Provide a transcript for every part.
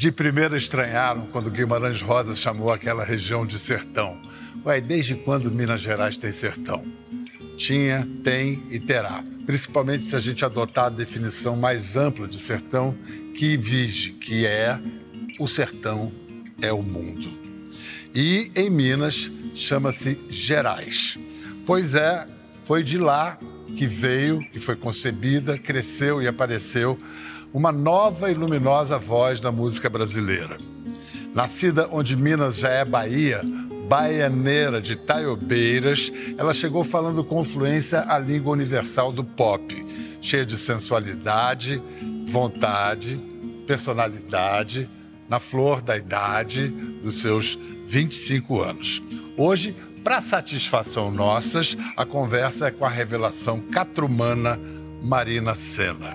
De primeira estranharam quando Guimarães Rosa chamou aquela região de sertão. Ué, desde quando Minas Gerais tem sertão? Tinha, tem e terá. Principalmente se a gente adotar a definição mais ampla de sertão, que vige, que é o sertão é o mundo. E em Minas chama-se Gerais. Pois é, foi de lá que veio, que foi concebida, cresceu e apareceu uma nova e luminosa voz da música brasileira. Nascida onde Minas já é Bahia, baianeira de Taiobeiras, ela chegou falando com fluência a língua universal do pop, cheia de sensualidade, vontade, personalidade, na flor da idade dos seus 25 anos. Hoje, para satisfação nossas, a conversa é com a revelação catrumana Marina Senna.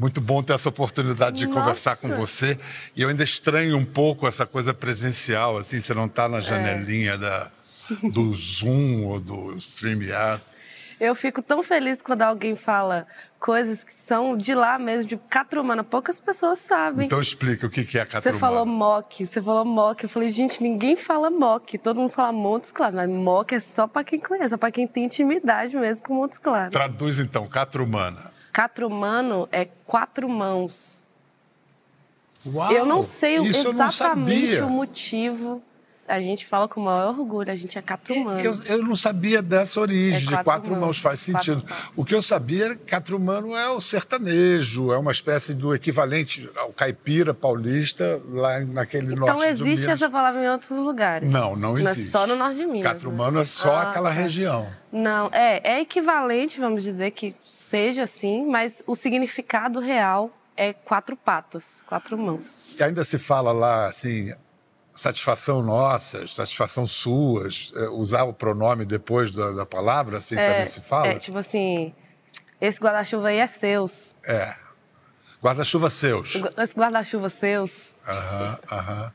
muito bom ter essa oportunidade de Nossa. conversar com você. E eu ainda estranho um pouco essa coisa presencial, assim, você não está na janelinha da, do Zoom ou do StreamYard. Eu fico tão feliz quando alguém fala coisas que são de lá mesmo, de catrumana. Poucas pessoas sabem. Então explica o que é a Você catrumana. falou mock, você falou mock. Eu falei, gente, ninguém fala mock. Todo mundo fala Montes Claros. Mas mock é só pra quem conhece, só pra quem tem intimidade mesmo com Montes Claros. Traduz então, catrumana. Catrumano é quatro mãos. Uau, eu não sei não exatamente sabia. o motivo. A gente fala com o maior orgulho, a gente é catrumano. Eu, eu não sabia dessa origem, É de quatro quatro mãos, mãos, faz sentido. mãos. O que eu sabia era que catrumano é o sertanejo, é uma espécie do equivalente ao caipira paulista lá naquele norte Então existe essa palavra em outros lugares. Não, não existe. é só no norte de Minas. né? Catrumano é só Ah, aquela tá. região. Não, é, é equivalente, vamos dizer que seja assim, mas o significado real é quatro patas, quatro mãos. E ainda se fala lá, assim, satisfação nossa, satisfação suas, é, usar o pronome depois da, da palavra, assim, também se fala? É, tipo assim, esse guarda-chuva aí é seus. É. Guarda-chuva seus. Esse guarda-chuva seus. Aham, aham.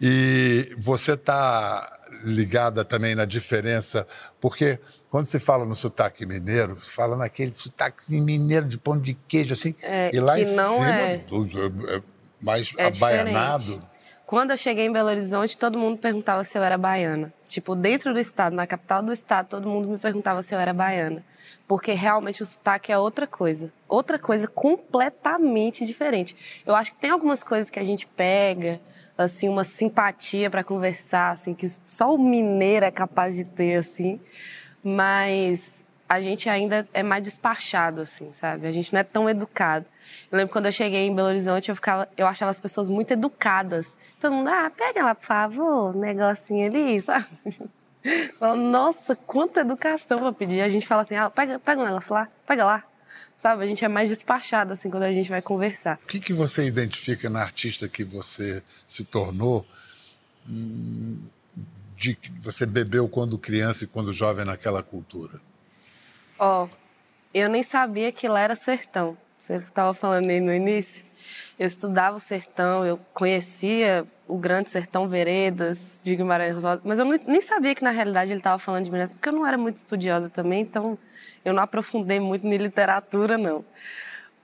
E você está ligada também na diferença, porque quando se fala no sotaque mineiro, fala naquele sotaque mineiro de pão de queijo, assim, É, e lá que em não cima, é. é mais É abaianado. diferente. Quando eu cheguei em Belo Horizonte, todo mundo perguntava se eu era baiana. Tipo, dentro do estado, na capital do estado, todo mundo me perguntava se eu era baiana. Porque realmente o sotaque é outra coisa. Outra coisa completamente diferente. Eu acho que tem algumas coisas que a gente pega, assim, uma simpatia para conversar, assim, que só o mineiro é capaz de ter, assim. Mas a gente ainda é mais despachado, assim, sabe? A gente não é tão educado. Eu lembro quando eu cheguei em Belo Horizonte, eu, ficava, eu achava as pessoas muito educadas. Todo mundo, ah, pega lá, por favor, um negocinho ali, sabe? Nossa, quanta educação pra pedir. A gente fala assim, ah, pega, pega um negócio lá, pega lá. Sabe? A gente é mais despachado, assim, quando a gente vai conversar. O que, que você identifica na artista que você se tornou, hum, de que você bebeu quando criança e quando jovem naquela cultura? Ó, eu nem sabia que lá era sertão. Você estava falando aí no início. Eu estudava o sertão, eu conhecia o Grande Sertão Veredas de Guimarães Rosa, mas eu nem- nem sabia que na realidade ele estava falando de Minas, porque eu não era muito estudiosa também, então eu não aprofundei muito em literatura, não.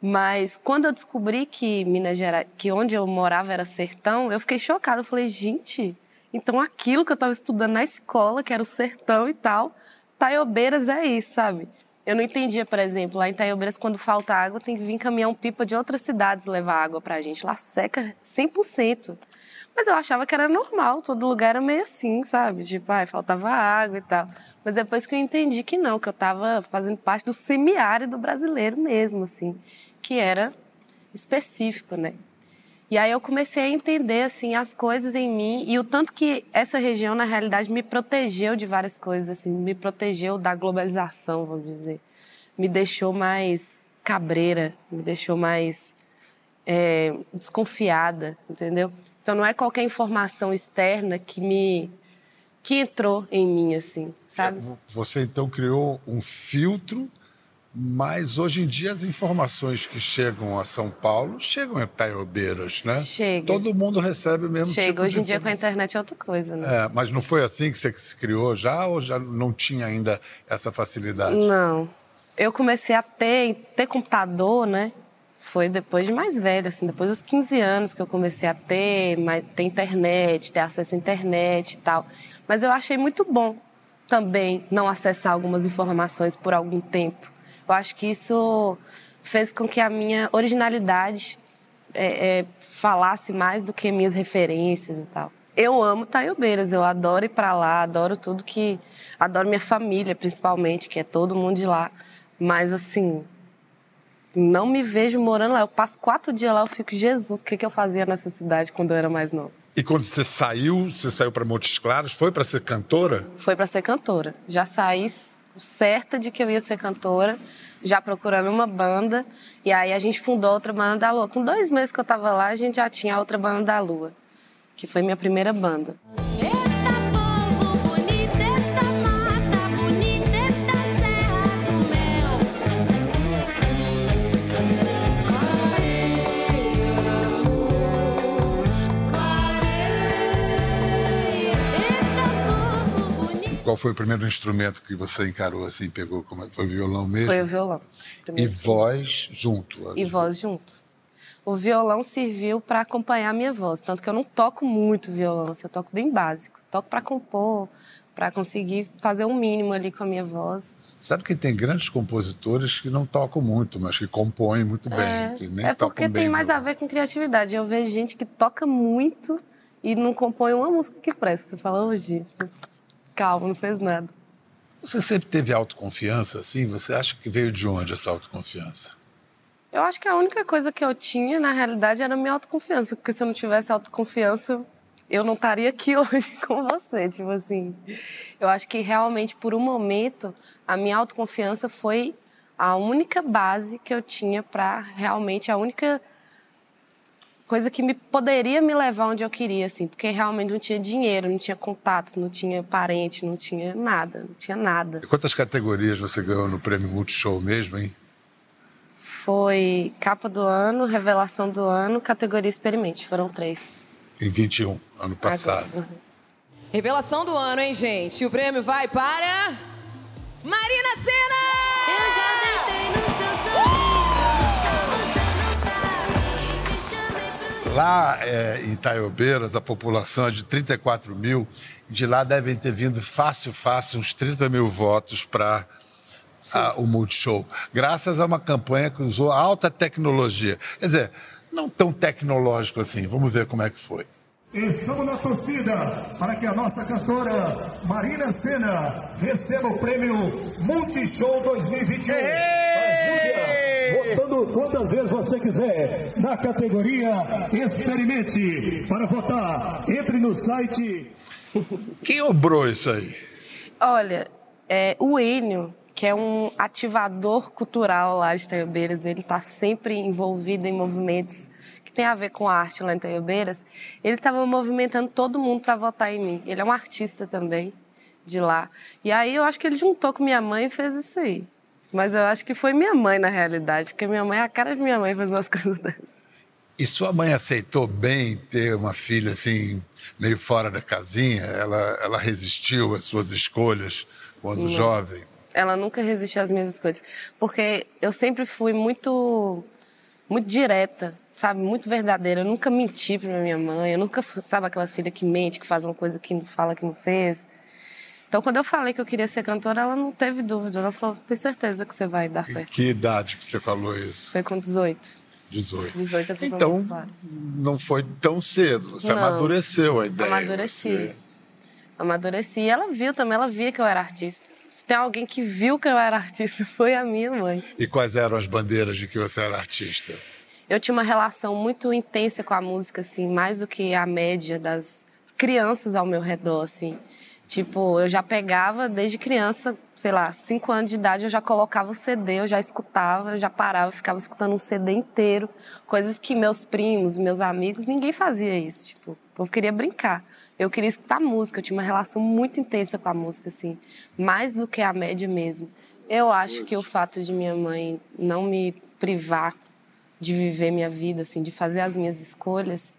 Mas quando eu descobri que Minas Gerais, que onde eu morava era sertão, eu fiquei chocada. Eu falei, gente, então aquilo que eu estava estudando na escola, que era o sertão e tal, Taiobeiras é isso, sabe? Eu não entendia, por exemplo, lá em Taiobeiras, quando falta água, tem que vir caminhão-pipa de outras cidades levar água pra gente. Lá seca 100%. Mas eu achava que era normal, todo lugar era meio assim, sabe? Tipo, ai, faltava água e tal. Mas depois que eu entendi que não, que eu estava fazendo parte do semiárido brasileiro mesmo, assim, que era específico, né? E aí eu comecei a entender assim as coisas em mim e o tanto que essa região na realidade me protegeu de várias coisas assim, me protegeu da globalização, vamos dizer. Me deixou mais cabreira, me deixou mais é, desconfiada, entendeu? Então não é qualquer informação externa que me que entrou em mim, assim, sabe? Você então criou um filtro, mas hoje em dia as informações que chegam a São Paulo chegam em Taiobeiras, né? Chega. Todo mundo recebe o mesmo Chega. tipo Hoje em dia com a internet é outra coisa, né? É, mas não foi assim que você se criou já ou já não tinha ainda essa facilidade? Não. Eu comecei a ter, ter computador, né? Foi depois de mais velha, assim, depois dos 15 anos que eu comecei a ter, ter internet, ter acesso à internet e tal. Mas eu achei muito bom também não acessar algumas informações por algum tempo. Eu acho que isso fez com que a minha originalidade é, é, falasse mais do que minhas referências e tal. Eu amo Taiobeiras, eu adoro ir pra lá, adoro tudo que. Adoro minha família, principalmente, que é todo mundo de lá. Mas, assim, não me vejo morando lá. Eu passo quatro dias lá, eu fico, Jesus, o que, que eu fazia nessa cidade quando eu era mais nova? E quando você saiu, você saiu para Montes Claros, foi para ser cantora? Foi pra ser cantora. Já saí certa de que eu ia ser cantora, já procurando uma banda. E aí a gente fundou outra banda da Lua. Com dois meses que eu tava lá, a gente já tinha outra banda da Lua, que foi minha primeira banda. Qual foi o primeiro instrumento que você encarou assim, pegou? Como é? Foi o violão mesmo? Foi o violão. E voz junto? e voz junto. O violão serviu para acompanhar a minha voz, tanto que eu não toco muito violão, assim, eu toco bem básico. Toco para compor, para conseguir fazer um mínimo ali com a minha voz. Sabe que tem grandes compositores que não tocam muito, mas que compõem muito bem. É, que nem é porque tem mais a ver com criatividade. Eu vejo gente que toca muito e não compõe uma música que presta. Você fala, ô gente, calma, não fez nada. Você sempre teve autoconfiança, assim? Você acha que veio de onde essa autoconfiança? Eu acho que a única coisa que eu tinha, na realidade, era a minha autoconfiança. Porque se eu não tivesse autoconfiança, eu não estaria aqui hoje com você. Tipo assim, eu acho que realmente, por um momento, a minha autoconfiança foi a única base que eu tinha para realmente, a única coisa que me poderia me levar onde eu queria, assim. Porque realmente não tinha dinheiro, não tinha contatos, não tinha parente, não tinha nada, não tinha nada. E quantas categorias você ganhou no Prêmio Multishow mesmo, hein? Foi capa do ano, revelação do ano, categoria experimente. Foram três. Em 21, ano passado. Agora. Uhum. Revelação do ano, hein, gente? O prêmio vai para. Marina Senna! Lá é, em Itaiobeiras, a população é de 34 mil. De lá devem ter vindo fácil, fácil, uns 30 mil votos para o Multishow. Graças a uma campanha que usou alta tecnologia. Quer dizer, não tão tecnológico assim. Vamos ver como é que foi. Estamos na torcida para que a nossa cantora Marina Senna receba o prêmio Multishow 2021. Ajude-a votando quantas vezes você quiser na categoria Experimente. Para votar, entre no site. Quem obrou isso aí? Olha, é, o Enio, que é um ativador cultural lá de Taiobeiras, ele está sempre envolvido em movimentos que tem a ver com a arte lá em Taiobeiras. Ele estava movimentando todo mundo para votar em mim. Ele é um artista também de lá. E aí eu acho que ele juntou com minha mãe e fez isso aí. Mas eu acho que foi minha mãe, na realidade, porque minha mãe é a cara de minha mãe fazer umas coisas dessas. E sua mãe aceitou bem ter uma filha assim, meio fora da casinha? Ela, ela resistiu às suas escolhas quando jovem? Ela nunca resistiu às minhas escolhas. Porque eu sempre fui muito, muito direta, sabe? Muito verdadeira. Eu nunca menti pra minha mãe. Eu nunca fui, sabe, aquelas filhas que mente, que fazem uma coisa que não fala que não fez. Então, quando eu falei que eu queria ser cantora, ela não teve dúvida. Ela falou, tenho certeza que você vai dar certo. que idade que você falou isso? Foi com 18. 18. 18 eu fui Então, não foi tão cedo. Você Não. amadureceu a ideia. Amadureci. Você- Amadureci. E ela viu também, ela via que eu era artista. Se tem alguém que viu que eu era artista, foi a minha mãe. E quais eram as bandeiras de que você era artista? Eu tinha uma relação muito intensa com a música, assim, mais do que a média das crianças ao meu redor, assim. Tipo, eu já pegava desde criança, sei lá, cinco anos de idade, eu já colocava o CD, eu já escutava, eu já parava, ficava escutando um CD inteiro. Coisas que meus primos, meus amigos, ninguém fazia isso. Tipo, povo queria brincar. Eu queria escutar música, eu tinha uma relação muito intensa com a música, assim, mais do que a média mesmo. Eu acho que o fato de minha mãe não me privar de viver minha vida, assim, de fazer as minhas escolhas,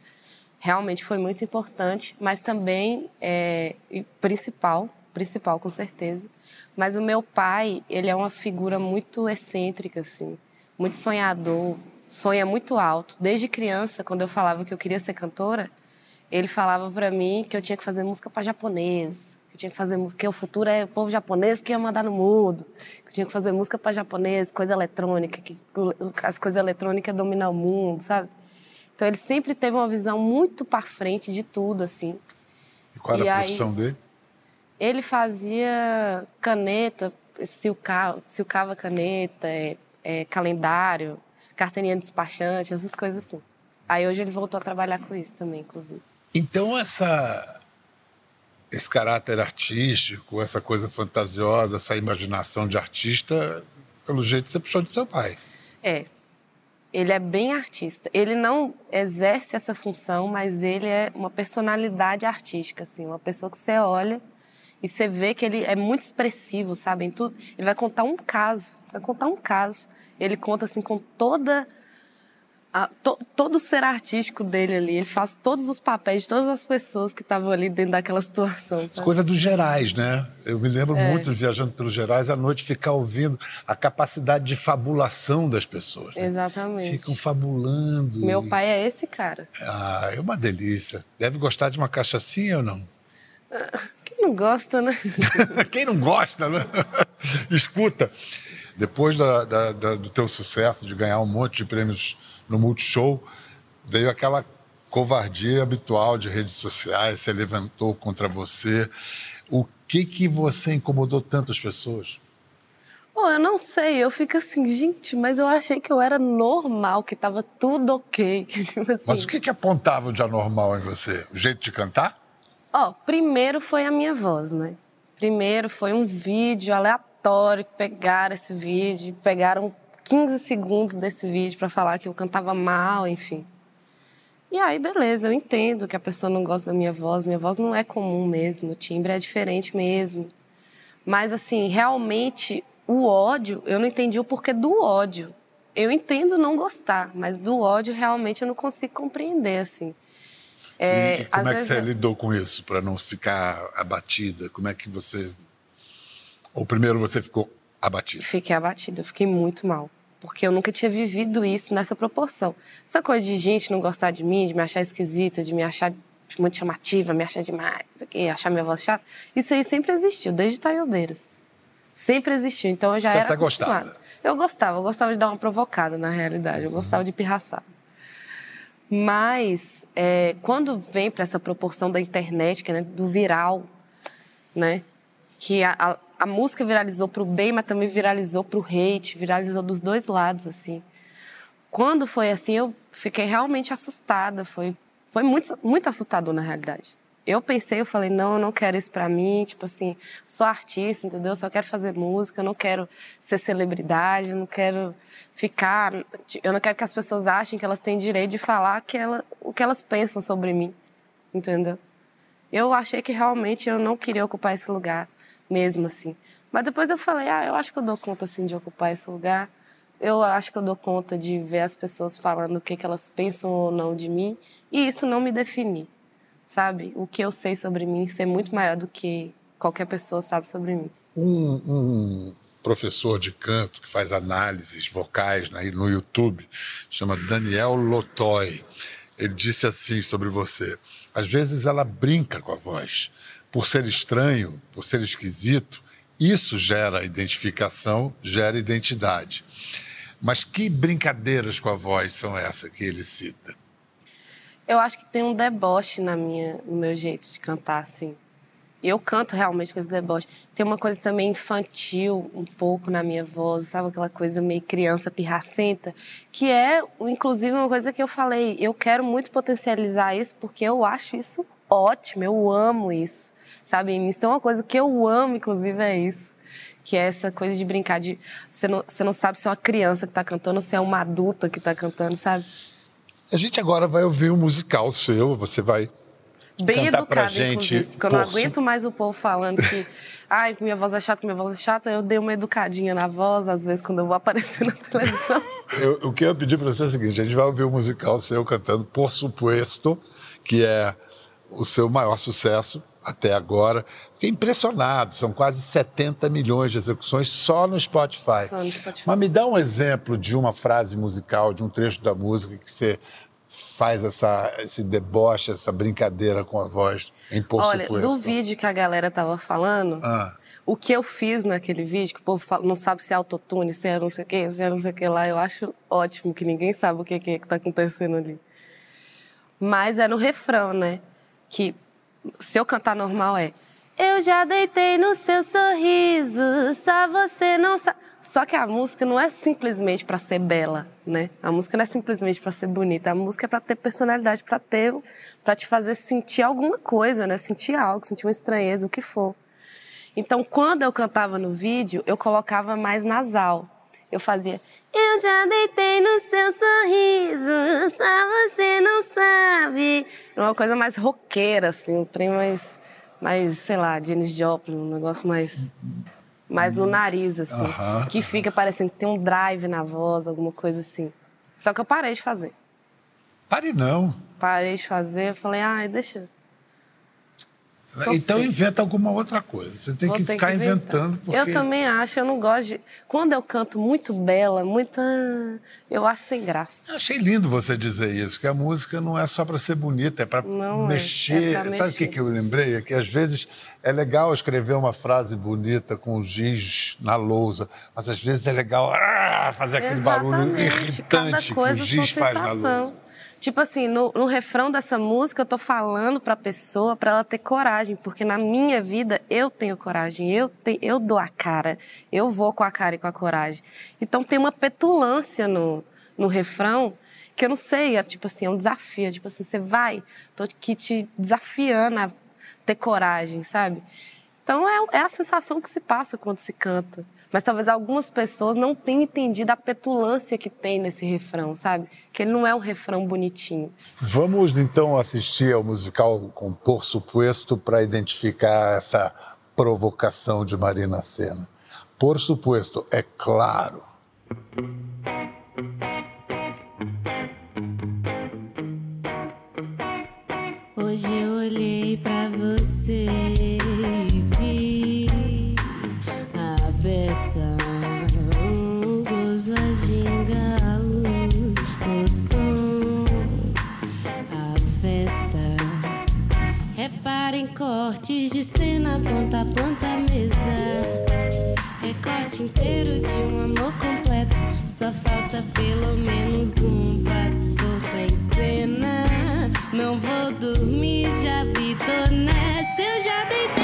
realmente foi muito importante, mas também é, principal, principal com certeza. Mas o meu pai, ele é uma figura muito excêntrica, assim, muito sonhador, sonha muito alto. Desde criança, quando eu falava que eu queria ser cantora, ele falava para mim que eu tinha que fazer música para japonês, que eu tinha que fazer que o futuro é o povo japonês que ia mandar no mundo, que eu tinha que fazer música para japonês, coisa eletrônica, que as coisas eletrônicas dominam o mundo, sabe? Então ele sempre teve uma visão muito para frente de tudo, assim. E qual era E a aí- profissão dele? Ele fazia caneta, silcava, silcava caneta, é, é, calendário, carteirinha de despachante, essas coisas assim. Aí hoje ele voltou a trabalhar com isso também, inclusive. Então, essa, esse caráter artístico, essa coisa fantasiosa, essa imaginação de artista, pelo jeito você puxou de seu pai. É. Ele é bem artista. Ele não exerce essa função, mas ele é uma personalidade artística, assim, uma pessoa que você olha e você vê que ele é muito expressivo, sabe, em tudo. Ele vai contar um caso, vai contar um caso. Ele conta assim com toda a- to- todo o ser artístico dele ali. Ele faz todos os papéis de todas as pessoas que estavam ali dentro daquela situação. Sabe? coisa dos gerais, né? Eu me lembro É. muito, viajando pelos gerais, à noite ficar ouvindo a capacidade de fabulação das pessoas. né? Exatamente. Ficam fabulando. Meu e- pai é esse cara. Ah, é uma delícia. Deve gostar de uma cachaçinha ou não? Quem não gosta, né? Quem não gosta, né? Escuta, depois da- da- da- do teu sucesso de ganhar um monte de prêmios no Multishow, veio aquela covardia habitual de redes sociais, se levantou contra você. O que que você incomodou tantas pessoas? Pô, eu não sei, eu fico assim, gente, mas eu achei que eu era normal, que tava tudo ok. tipo assim. Mas o que que apontavam de anormal em você? O jeito de cantar? Ó, primeiro foi a minha voz, né? Primeiro foi um vídeo aleatório, que pegaram esse vídeo, pegaram 15 segundos desse vídeo pra falar que eu cantava mal, enfim. E aí, beleza, eu entendo que a pessoa não gosta da minha voz, minha voz não é comum mesmo, o timbre é diferente mesmo. Mas, assim, realmente, o ódio, eu não entendi o porquê do ódio. Eu entendo não gostar, mas do ódio realmente eu não consigo compreender, assim. É, e, como é que você eu- lidou com isso, para não ficar abatida? Como é que você... Ou primeiro você ficou abatida? Fiquei abatida, eu fiquei muito mal. Porque eu nunca tinha vivido isso nessa proporção. Essa coisa de gente não gostar de mim, de me achar esquisita, de me achar muito chamativa, me achar demais, achar minha voz chata, isso aí sempre existiu, desde Taiobeiras. Sempre existiu. Então eu já Você era até gostava? acostumada. Eu gostava, eu gostava de dar uma provocada, na realidade. Eu gostava de pirraçar. Mas é, quando vem para essa proporção da internet, que é, né, do viral, né? Que a, a, a música viralizou pro bem, mas também viralizou pro hate, viralizou dos dois lados, assim. Quando foi assim, eu fiquei realmente assustada. Foi, foi muito, muito assustador, na realidade. Eu pensei, eu falei, não, eu não quero isso pra mim. Tipo assim, sou artista, entendeu? Eu só quero fazer música, eu não quero ser celebridade, eu não quero ficar. Eu não quero que as pessoas achem que elas têm direito de falar que ela, o que elas pensam sobre mim, entendeu? Eu achei que realmente eu não queria ocupar esse lugar, mesmo assim. Mas depois eu falei, ah, eu acho que eu dou conta, assim, de ocupar esse lugar. Eu acho que eu dou conta de ver as pessoas falando o que, que elas pensam ou não de mim. E isso não me definir, sabe? O que eu sei sobre mim ser muito maior do que qualquer pessoa sabe sobre mim. Um, um professor de canto que faz análises vocais né, no YouTube, chama Daniel Lotoy. Ele disse assim sobre você: às vezes ela brinca com a voz. Por ser estranho, por ser esquisito, isso gera identificação, gera identidade. Mas que brincadeiras com a voz são essas que ele cita? Eu acho que tem um deboche na minha, no meu jeito de cantar, assim. Eu canto realmente com esse deboche. Tem uma coisa também infantil, um pouco na minha voz, sabe? Aquela coisa meio criança pirracenta, que é, inclusive, uma coisa que eu falei. Eu quero muito potencializar isso, porque eu acho isso ótimo, eu amo isso, sabe? Tem uma coisa que eu amo, inclusive, é isso. Que é essa coisa de brincar de. Você não, você não sabe se é uma criança que tá cantando ou se é uma adulta que tá cantando, sabe? A gente agora vai ouvir um musical seu, você vai Bem Cantar pra educada, gente inclusive. Porque eu não aguento mais o povo falando que. Ai, minha voz é chata, minha voz é chata. Eu dei uma educadinha na voz, às vezes, quando eu vou aparecer na televisão. Eu- o que eu ia pedir para você é o seguinte: a gente vai ouvir o musical seu cantando Por Supuesto, que é o seu maior sucesso até agora. Fiquei impressionado, são quase 70 milhões de execuções só no Spotify. Só no Spotify. Mas me dá um exemplo de uma frase musical, de um trecho da música que você faz essa, esse deboche, essa brincadeira com a voz em Por Olha, Supuesto. do vídeo que a galera tava falando, Ah. o que eu fiz naquele vídeo, que o povo fala- não sabe se é autotune, se é não sei o que, se é não sei o que lá, eu acho ótimo que ninguém sabe o que, que, que tá acontecendo ali. Mas é no refrão, né? Que se eu cantar normal é. Eu já deitei no seu sorriso, só você não sabe. Só que a música não é simplesmente pra ser bela, né? A música não é simplesmente pra ser bonita. A música é pra ter personalidade, pra ter, para te fazer sentir alguma coisa, né? Sentir algo, sentir uma estranheza, o que for. Então, quando eu cantava no vídeo, eu colocava mais nasal. Eu fazia. Eu já deitei no seu sorriso, só você não sabe. Uma coisa mais roqueira, assim, um trem mais, mais sei lá, Janis Joplin, um negócio mais, mais no nariz, assim. Aham. Que fica parecendo que tem um drive na voz, alguma coisa assim. Só que eu parei de fazer. Pare não. Parei de fazer, eu falei, ai, deixa. Tô Então inventa alguma outra coisa. Você tem Vou que ficar inventar. inventando. Porque... Eu também acho, eu não gosto de. Quando eu canto muito bela, muito. ah, Eu acho sem graça. Eu achei lindo você dizer isso, que a música não é só para ser bonita, é para Não é, mexer. é pra Sabe o que, mexer. que eu lembrei? É que às vezes é legal escrever uma frase bonita com giz na lousa, mas às vezes é legal ah, fazer aquele barulho Exatamente. Cada irritante que o coisa giz faz na sensação. lousa. Tipo assim, no, no refrão dessa música, eu tô falando pra pessoa pra ela ter coragem, porque na minha vida eu tenho coragem, eu, te, eu dou a cara, eu vou com a cara e com a coragem. Então tem uma petulância no, no refrão que eu não sei, é tipo assim, é um desafio. é Tipo assim, você vai, tô aqui te desafiando a ter coragem, sabe? Então é, é a sensação que se passa quando se canta. Mas talvez algumas pessoas não tenham entendido a petulância que tem nesse refrão, sabe? Que ele não é um refrão bonitinho. Vamos então assistir ao musical com Por Supuesto para identificar essa provocação de Marina Senna. Por supuesto, é claro. Hoje eu olhei pra você de cena, ponta a planta, mesa. Recorte inteiro de um amor completo. Só falta pelo menos um passo torto em cena. Não vou dormir, já vi, tô nessa. Eu já deitei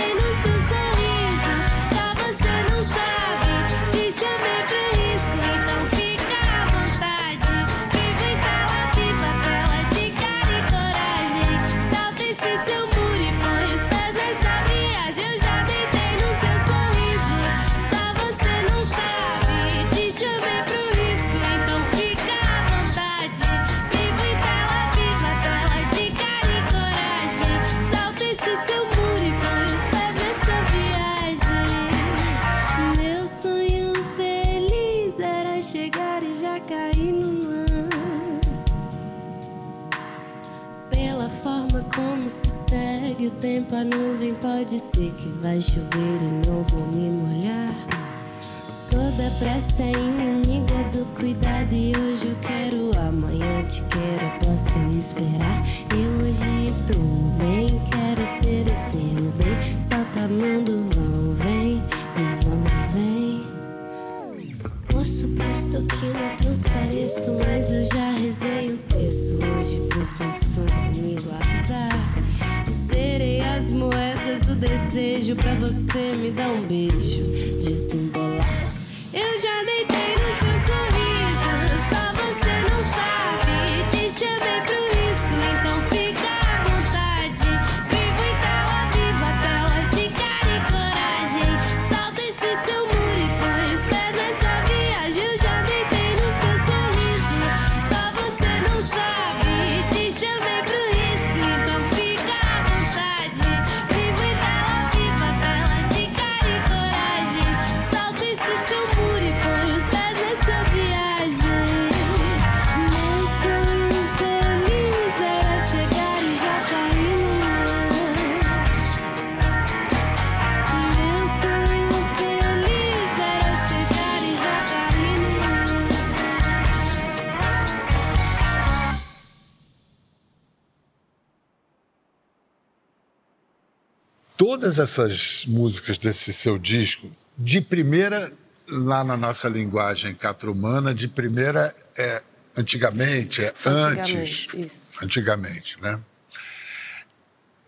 todas essas músicas desse seu disco, de primeira, lá na nossa linguagem catrumana, de primeira é antigamente, é antes. Antigamente, isso. Antigamente, né?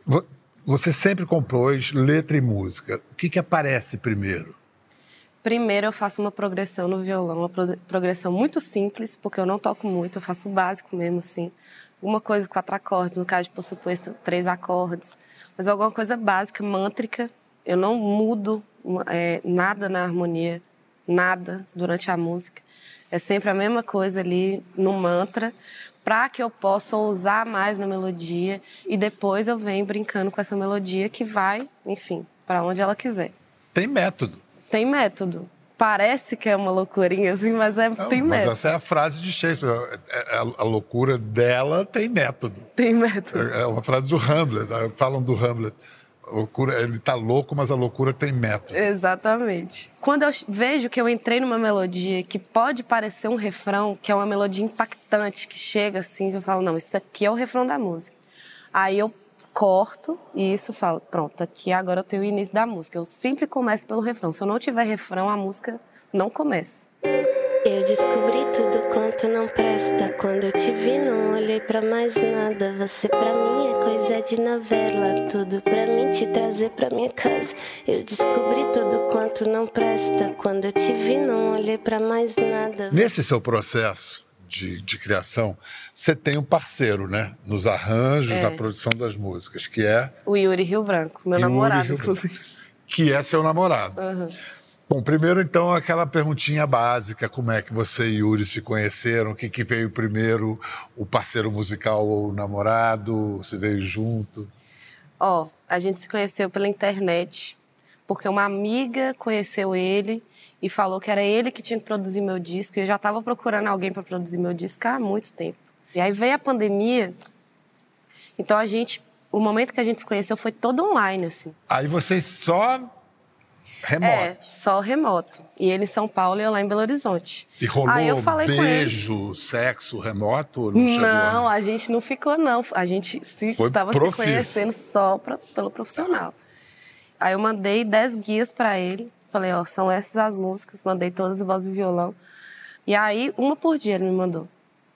Vo- Você sempre compôs letra e música. O que, que aparece primeiro? Primeiro eu faço uma progressão no violão, uma pro- progressão muito simples, porque eu não toco muito, eu faço o básico mesmo, assim. Uma coisa, quatro acordes, no caso Por Suposto, três acordes. Mas alguma coisa básica, mântrica. Eu não mudo é, nada na harmonia, nada durante a música. É sempre a mesma coisa ali no mantra, para que eu possa usar mais na melodia e depois eu venho brincando com essa melodia que vai, enfim, para onde ela quiser. Tem método. Tem método. Parece que é uma loucurinha, assim, mas é, Não, tem mas método. essa é a frase de Shakespeare. É- é- A, a loucura dela tem método. Tem método. É é uma frase do Hamlet. né? Falam do Hamlet. A loucura, ele tá louco, mas a loucura tem método. Exatamente. Quando eu vejo que eu entrei numa melodia que pode parecer um refrão, que é uma melodia impactante, que chega assim, eu falo, não, isso aqui é o refrão da música. Aí eu corto e isso falo, pronto, aqui agora eu tenho o início da música. Eu sempre começo pelo refrão. Se eu não tiver refrão, a música não começa. Eu descobri tudo quanto não presta. Quando eu te vi, não olhei pra mais nada. Você pra mim é coisa de novela. Tudo pra mim te trazer pra minha casa. Eu descobri tudo quanto não presta. Quando eu te vi, não olhei pra mais nada. Nesse seu processo de, de criação, você tem um parceiro, né? Nos arranjos, É. na produção das músicas, que é, O Yuri Rio Branco, meu Yuri namorado, Rio inclusive. que é seu namorado. Aham. Bom, primeiro, então, aquela perguntinha básica: como é que você e Yuri se conheceram? O que, que veio primeiro, o parceiro musical ou o namorado? Se veio junto? Ó, a gente se conheceu pela internet, porque uma amiga conheceu ele e falou que era ele que tinha que produzir meu disco. E eu já estava procurando alguém para produzir meu disco há muito tempo. E aí veio a pandemia, então a gente, o momento que a gente se conheceu foi todo online, assim. Aí vocês só remoto. É, só remoto. E ele em São Paulo e eu lá em Belo Horizonte. E rolou Aí eu falei com ele. beijo, sexo remoto? Não, chegou Não, a... a gente não ficou, não. A gente se, estava se conhecendo só pra- pelo profissional. Aí eu mandei 10 guias para ele. Falei, ó, são essas as músicas. Mandei todas as vozes e violão. E aí, uma por dia ele me mandou.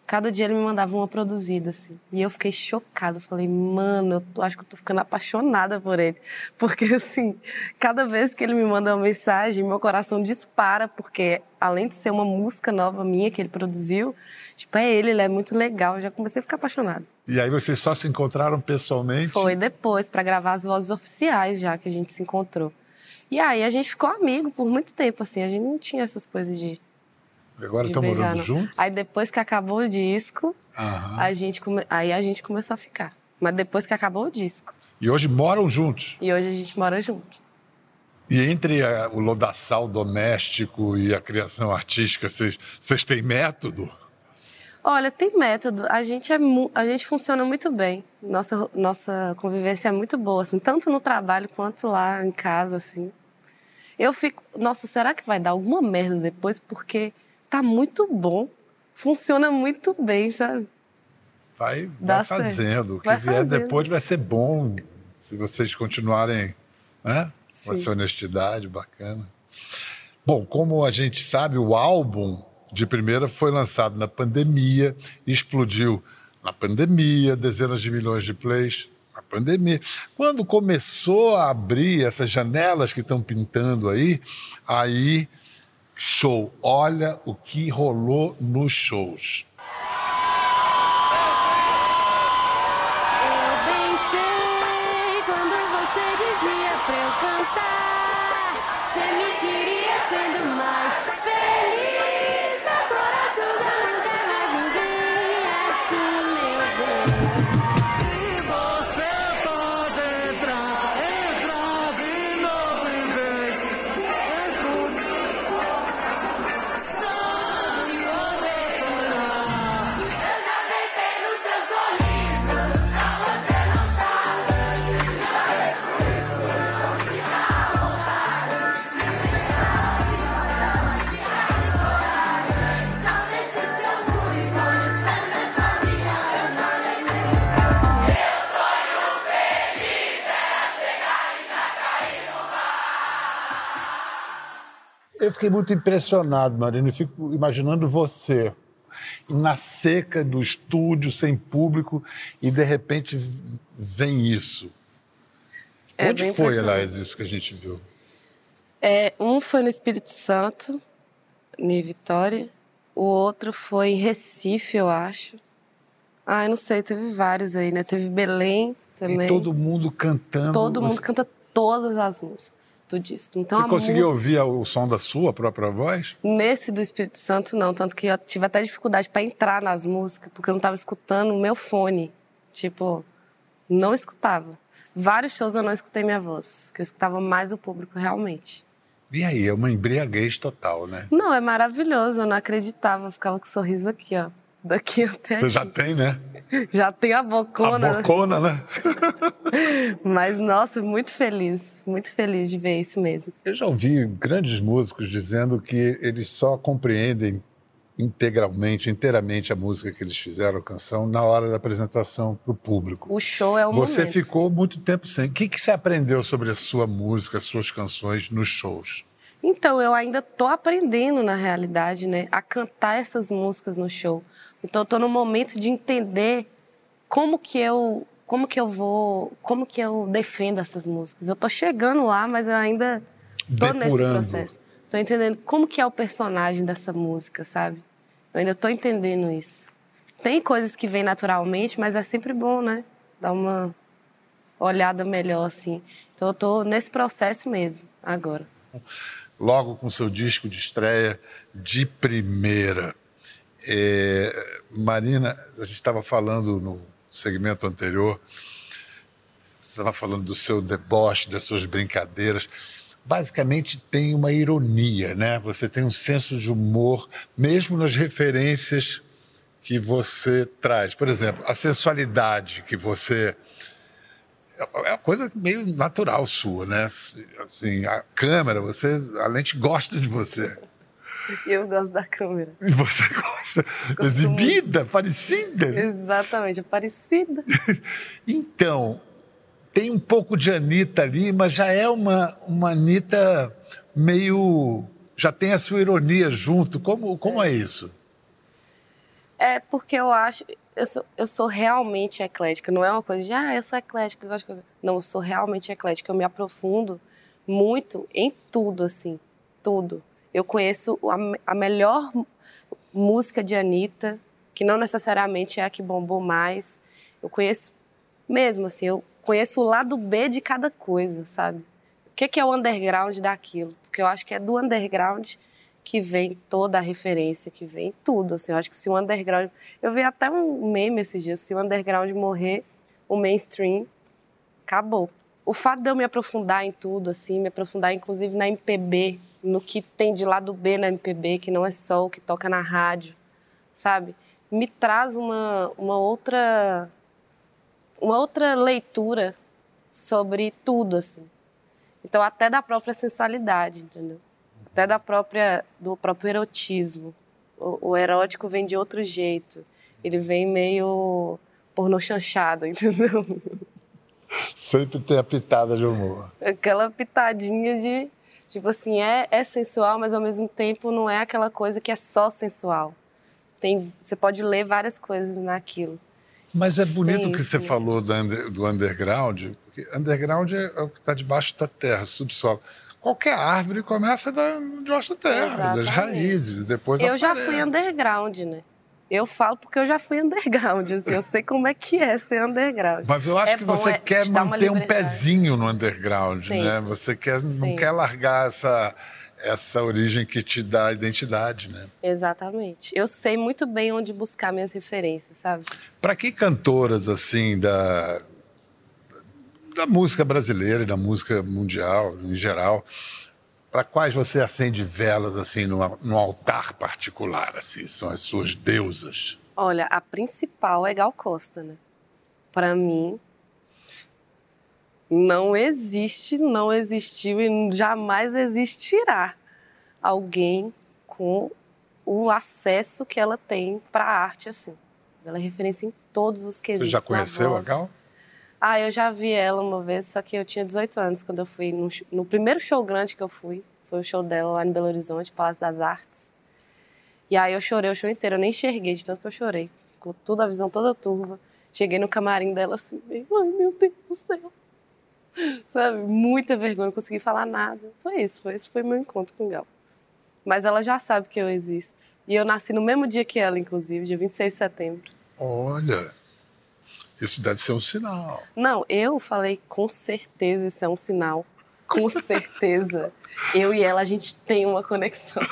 Cada dia ele me mandava uma produzida, assim. E eu fiquei chocada. Falei, mano, eu tô- acho que eu tô ficando apaixonada por ele. Porque, assim, cada vez que ele me manda uma mensagem, meu coração dispara, porque além de ser uma música nova minha que ele produziu, tipo, é ele, ele é muito legal. Eu já comecei a ficar apaixonada. E aí vocês só se encontraram pessoalmente? Foi depois, pra gravar as vozes oficiais já que a gente se encontrou. E aí a gente ficou amigo por muito tempo, assim. A gente não tinha essas coisas de, Agora estão morando juntos? Aí depois que acabou o disco, Aham. a gente come... aí a gente começou a ficar. Mas depois que acabou o disco. E hoje moram juntos. E hoje a gente mora junto. E entre a- o lodaçal doméstico e a criação artística, vocês têm método? Olha, tem método. A gente é a gente funciona muito bem. Nossa nossa convivência é muito boa, assim, tanto no trabalho quanto lá em casa, assim. Eu fico, nossa, será que vai dar alguma merda depois? Porque tá muito bom. Funciona muito bem, sabe? Vai, vai fazendo. O que Vai vier fazendo. depois vai ser bom, se vocês continuarem né? com essa honestidade bacana. Bom, como a gente sabe, o álbum de primeira foi lançado na pandemia, explodiu na pandemia, dezenas de milhões de plays na pandemia. Quando começou a abrir essas janelas que estão pintando aí, aí show. Olha o que rolou nos shows. Você me queria sendo mais Eu fiquei muito impressionado, Marina. Eu fico imaginando você na seca do estúdio, sem público, e de repente vem isso. É Onde foi, aliás, isso que a gente viu? É, um foi no Espírito Santo, em Vitória. O outro foi em Recife, eu acho. Ah, eu não sei, teve vários aí, né? Teve Belém também. E todo mundo cantando. Todo mundo canta todas as músicas do disco. Então, Você conseguiu música... ouvir o som da sua própria voz? Nesse do Espírito Santo, não. Tanto que eu tive até dificuldade para entrar nas músicas, porque eu não estava escutando o meu fone. Tipo, não escutava. Vários shows eu não escutei minha voz, que eu escutava mais o público realmente. E aí, é uma embriaguez total, né? Não, é maravilhoso, eu não acreditava. Eu ficava com o sorriso aqui, ó. Daqui até Você já tem, né? já tem a bocona. a né? bocona, né? Mas, nossa, muito feliz. Muito feliz de ver isso mesmo. Eu já ouvi grandes músicos dizendo que eles só compreendem integralmente, inteiramente a música que eles fizeram, a canção, na hora da apresentação para o público. O show é o Você momento. ficou muito tempo sem. O que, que você aprendeu sobre a sua música, as suas canções nos shows? Então, eu ainda tô aprendendo, na realidade, né, a cantar essas músicas no show. Então, eu tô no momento de entender como que eu, como que eu vou, como que eu defendo essas músicas. Eu tô chegando lá, mas eu ainda tô nesse processo. Tô entendendo como que é o personagem dessa música, sabe? Eu ainda tô entendendo isso. Tem coisas que vêm naturalmente, mas é sempre bom, né? Dar uma olhada melhor, assim. Então, eu tô nesse processo mesmo, agora. Logo com seu disco de estreia de primeira. É, Marina, a gente estava falando no segmento anterior, você estava falando do seu deboche, das suas brincadeiras. Basicamente tem uma ironia, né? Você tem um senso de humor, mesmo nas referências que você traz. Por exemplo, a sensualidade que você é uma coisa meio natural sua, né? Assim, a câmera, você, a lente gosta de você. Eu gosto da câmera. E você gosta exibida, parecida. Exatamente, é parecida. Então, tem um pouco de Anitta ali, mas já é uma, uma Anitta meio. Já tem a sua ironia junto. Como, como é isso? É porque eu acho. Eu sou, eu sou realmente eclética. Não é uma coisa de, ah, eu sou eclética. Eu gosto de... Não, eu sou realmente eclética. Eu me aprofundo muito em tudo, assim. Tudo. Eu conheço a, a melhor música de Anitta, que não necessariamente é a que bombou mais. Eu conheço mesmo, assim. Eu conheço o lado B de cada coisa, sabe? O que que é o underground daquilo? Porque eu acho que é do underground que vem toda a referência, que vem tudo. Assim, eu acho que se o underground. Eu vi até um meme esses dias: se o underground morrer, o mainstream acabou. O fato de eu me aprofundar em tudo, assim, me aprofundar inclusive na MPB, no que tem de lado B na MPB, que não é só o que toca na rádio, sabe? Me traz uma, uma outra uma outra leitura sobre tudo, assim. Então, até da própria sensualidade, entendeu? Até da própria, do próprio erotismo. O, o erótico vem de outro jeito. Ele vem meio pornô chanchado, entendeu? Sempre tem a pitada de humor. Aquela pitadinha de, tipo assim, é, é sensual, mas ao mesmo tempo não é aquela coisa que é só sensual. Tem, você pode ler várias coisas naquilo. Mas é bonito o que você falou do, under- do underground, porque underground é, é o que está debaixo da terra, subsolo. Qualquer árvore começa da, da terra, das Exatamente. raízes, depois Eu já fui underground, né? Eu falo porque eu já fui underground, assim, eu sei como é que é ser underground. Mas eu acho É que você é, quer manter um pezinho no underground, Sim. né? Você quer, não quer largar essa, essa origem que te dá identidade, né? Exatamente. Eu sei muito bem onde buscar minhas referências, sabe? Para que cantoras assim da da música brasileira e da música mundial em geral, para quais você acende velas assim no, no altar particular, assim, são as suas deusas? Olha, a principal é Gal Costa, né? Pra mim, não existe, não existiu e jamais existirá alguém com o acesso que ela tem pra arte assim. Ela é referência em todos os quesitos. Você já conheceu a. Gal? Ah, eu já vi ela uma vez, só que eu tinha 18 anos quando eu fui. No, no primeiro show grande que eu fui, Foi o show dela lá em Belo Horizonte, Palácio das Artes. E aí eu chorei o show inteiro, eu nem enxerguei de tanto que eu chorei. Ficou toda a visão toda turva. Cheguei no camarim dela assim, meio, meu Deus do céu. Sabe, muita vergonha, não consegui falar nada. Foi isso, foi esse foi meu encontro com Gal. Mas ela já sabe que eu existo. E eu nasci no mesmo dia que ela, inclusive, dia 26 de setembro. Olha, isso deve ser um sinal. Não, eu falei com certeza isso é um sinal. Com certeza. eu e ela, a gente tem uma conexão.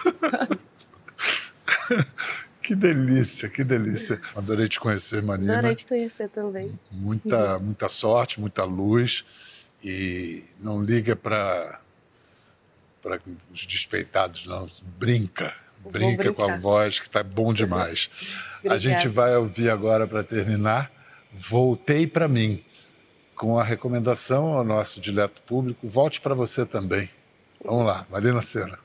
Que delícia, que delícia. Adorei te conhecer, Marina. Adorei te conhecer também. Muita, muita sorte, muita luz. E não liga para para os despeitados, não. Brinca. Vou Brinca com a voz, que tá bom demais. a gente vai ouvir agora, para terminar, Voltei para mim, com a recomendação ao nosso dileto público, volte para você também. Vamos lá, Marina Senna.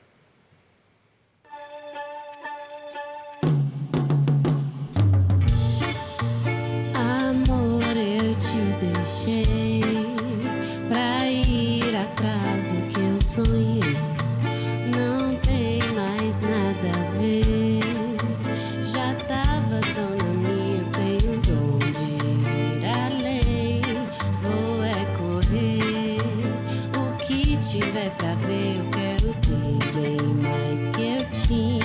Tiver pra ver, eu quero ter bem mais que eu tinha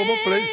Globoplay.